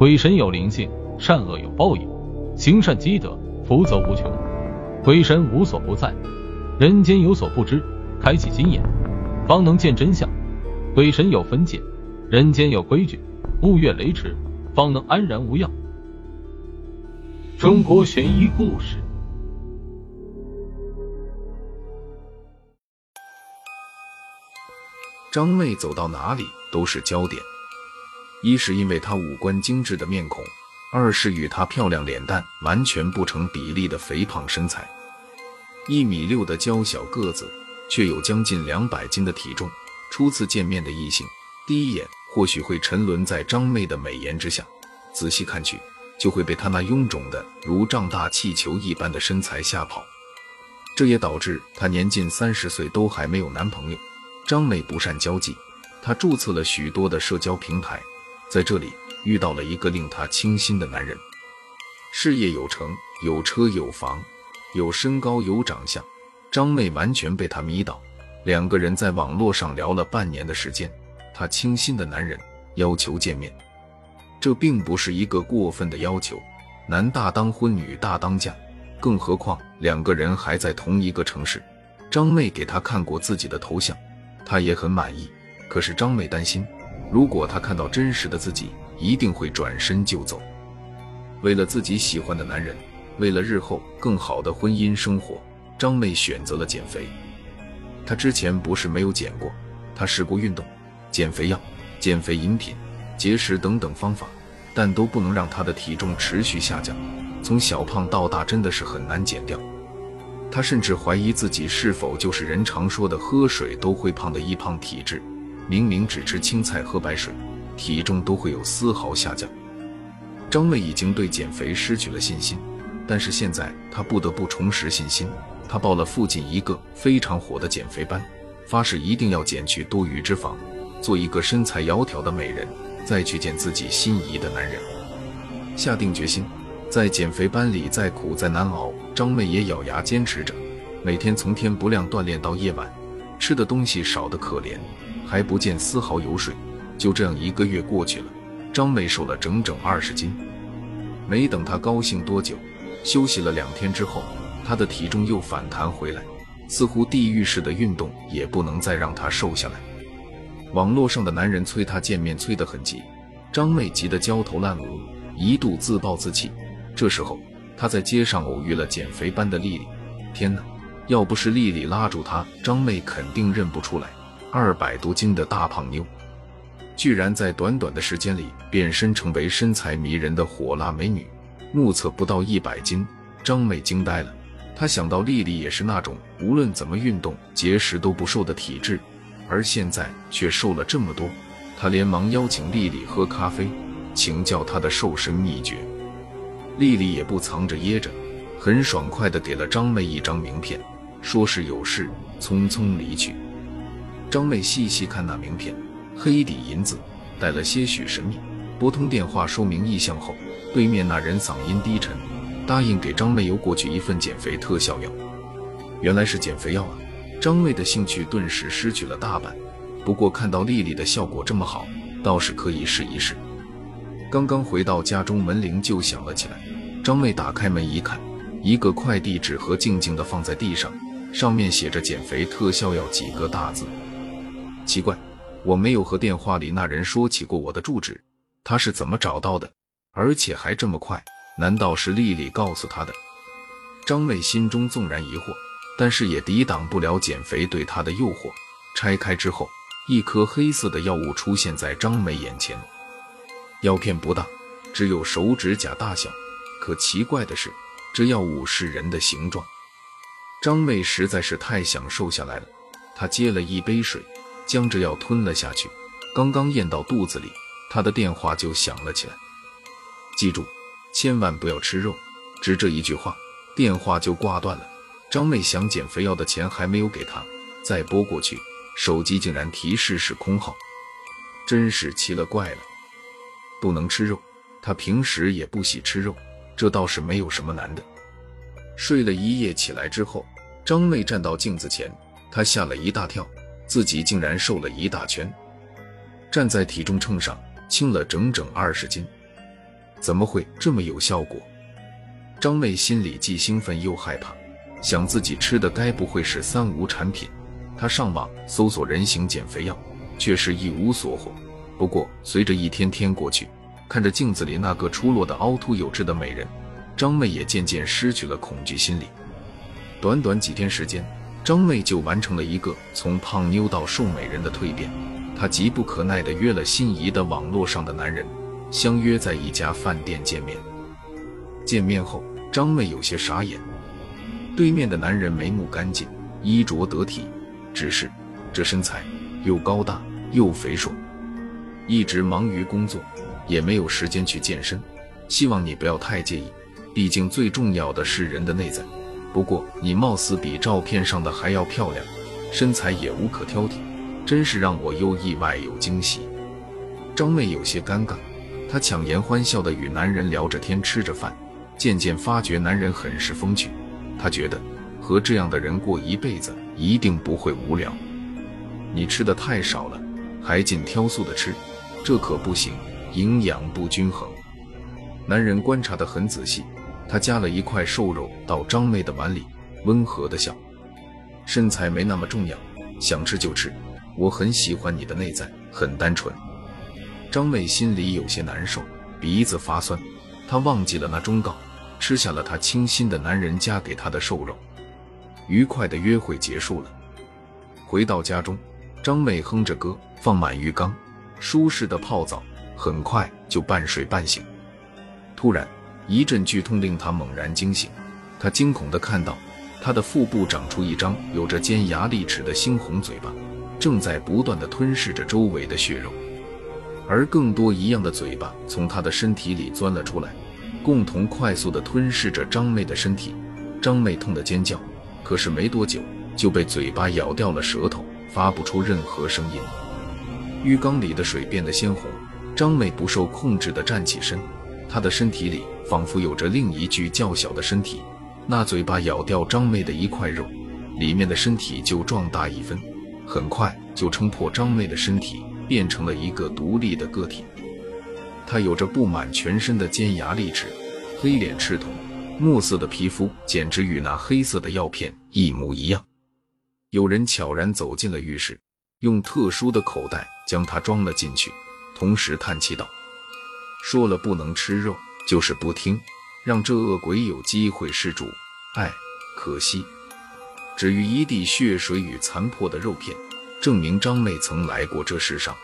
鬼神有灵性，善恶有报应，行善积德，福泽无穷。鬼神无所不在，人间有所不知，开启心眼，方能见真相。鬼神有分界，人间有规矩，勿越雷池，方能安然无恙。中国悬疑故事。张妹走到哪里都是焦点，一是因为她五官精致的面孔，二是与她漂亮脸蛋完全不成比例的肥胖身材。一米六的娇小个子，却有将近两百斤的体重。初次见面的异性，第一眼或许会沉沦在张妹的美颜之下，仔细看去，就会被她那臃肿的如胀大气球一般的身材吓跑。这也导致她年近三十岁都还没有男朋友。张妹不善交际，她注册了许多的社交平台，在这里遇到了一个令她倾心的男人，事业有成，有车有房，有身高有长相，张妹完全被他迷倒。两个人在网络上聊了半年的时间，她倾心的男人要求见面，这并不是一个过分的要求，男大当婚，女大当嫁，更何况两个人还在同一个城市。张妹给他看过自己的头像。他也很满意，可是张妹担心，如果他看到真实的自己，一定会转身就走。为了自己喜欢的男人，为了日后更好的婚姻生活，张妹选择了减肥。她之前不是没有减过，她试过运动、减肥药、减肥饮品、节食等等方法，但都不能让她的体重持续下降。从小胖到大，真的是很难减掉。她甚至怀疑自己是否就是人常说的喝水都会胖的易胖体质。明明只吃青菜、喝白水，体重都会有丝毫下降。张妹已经对减肥失去了信心，但是现在她不得不重拾信心。她报了附近一个非常火的减肥班，发誓一定要减去多余脂肪，做一个身材窈窕的美人，再去见自己心仪的男人。下定决心。在减肥班里，再苦再难熬，张妹也咬牙坚持着，每天从天不亮锻炼到夜晚，吃的东西少得可怜，还不见丝毫油水。就这样一个月过去了，张妹瘦了整整二十斤。没等她高兴多久，休息了两天之后，她的体重又反弹回来，似乎地狱式的运动也不能再让她瘦下来。网络上的男人催她见面，催得很急，张妹急得焦头烂额，一度自暴自弃。这时候，她在街上偶遇了减肥班的丽丽。天哪，要不是丽丽拉住她，张妹肯定认不出来。二百多斤的大胖妞，居然在短短的时间里变身成为身材迷人的火辣美女，目测不到一百斤。张妹惊呆了，她想到丽丽也是那种无论怎么运动、节食都不瘦的体质，而现在却瘦了这么多。她连忙邀请丽丽喝咖啡，请教她的瘦身秘诀。丽丽也不藏着掖着，很爽快地给了张妹一张名片，说是有事，匆匆离去。张妹细细看那名片，黑底银字，带了些许神秘。拨通电话说明意向后，对面那人嗓音低沉，答应给张妹邮过去一份减肥特效药。原来是减肥药啊！张妹的兴趣顿时失去了大半。不过看到丽丽的效果这么好，倒是可以试一试。刚刚回到家中，门铃就响了起来。张妹打开门一看，一个快递纸盒静静地放在地上，上面写着“减肥特效药”几个大字。奇怪，我没有和电话里那人说起过我的住址，他是怎么找到的？而且还这么快？难道是丽丽告诉他的？张妹心中纵然疑惑，但是也抵挡不了减肥对她的诱惑。拆开之后，一颗黑色的药物出现在张妹眼前。药片不大，只有手指甲大小。可奇怪的是，这药物是人的形状。张妹实在是太想瘦下来了，她接了一杯水，将这药吞了下去。刚刚咽到肚子里，他的电话就响了起来。记住，千万不要吃肉。只这一句话，电话就挂断了。张妹想减肥药的钱还没有给他，再拨过去，手机竟然提示是空号，真是奇了怪了。不能吃肉，他平时也不喜吃肉，这倒是没有什么难的。睡了一夜起来之后，张妹站到镜子前，她吓了一大跳，自己竟然瘦了一大圈。站在体重秤上，轻了整整二十斤。怎么会这么有效果？张妹心里既兴奋又害怕，想自己吃的该不会是三无产品？她上网搜索人形减肥药，却是一无所获。不过，随着一天天过去，看着镜子里那个出落的凹凸有致的美人，张妹也渐渐失去了恐惧心理。短短几天时间，张妹就完成了一个从胖妞到瘦美人的蜕变。她急不可耐地约了心仪的网络上的男人，相约在一家饭店见面。见面后，张妹有些傻眼。对面的男人眉目干净，衣着得体，只是这身材又高大又肥硕。一直忙于工作，也没有时间去健身。希望你不要太介意，毕竟最重要的是人的内在。不过你貌似比照片上的还要漂亮，身材也无可挑剔，真是让我又意外又惊喜。张妹有些尴尬，她强颜欢笑地与男人聊着天，吃着饭。渐渐发觉男人很是风趣，她觉得和这样的人过一辈子一定不会无聊。你吃的太少了，还尽挑素的吃，这可不行，营养不均衡。男人观察得很仔细，他夹了一块瘦肉到张妹的碗里，温和的笑：“身材没那么重要，想吃就吃。我很喜欢你的内在，很单纯。”张妹心里有些难受，鼻子发酸，她忘记了那忠告。吃下了他倾心的男人夹给她的瘦肉，愉快的约会结束了。回到家中，张妹哼着歌，放满浴缸，舒适的泡澡，很快就半睡半醒。突然，一阵剧痛令他猛然惊醒，他惊恐地看到他的腹部长出一张有着尖牙利齿的猩红嘴巴，正在不断地吞噬着周围的血肉，而更多一样的嘴巴从他的身体里钻了出来。共同快速地吞噬着张妹的身体，张妹痛得尖叫，可是没多久就被嘴巴咬掉了舌头，发不出任何声音。浴缸里的水变得鲜红，张妹不受控制地站起身，她的身体里仿佛有着另一具较小的身体。那嘴巴咬掉张妹的一块肉，里面的身体就壮大一分，很快就撑破张妹的身体，变成了一个独立的个体。他有着布满全身的尖牙利齿，黑脸赤瞳，墨色的皮肤简直与那黑色的药片一模一样。有人悄然走进了浴室，用特殊的口袋将它装了进去，同时叹气道：“说了不能吃肉，就是不听，让这恶鬼有机会施主。哎，可惜。至于一地血水与残破的肉片，证明张妹曾来过这世上。”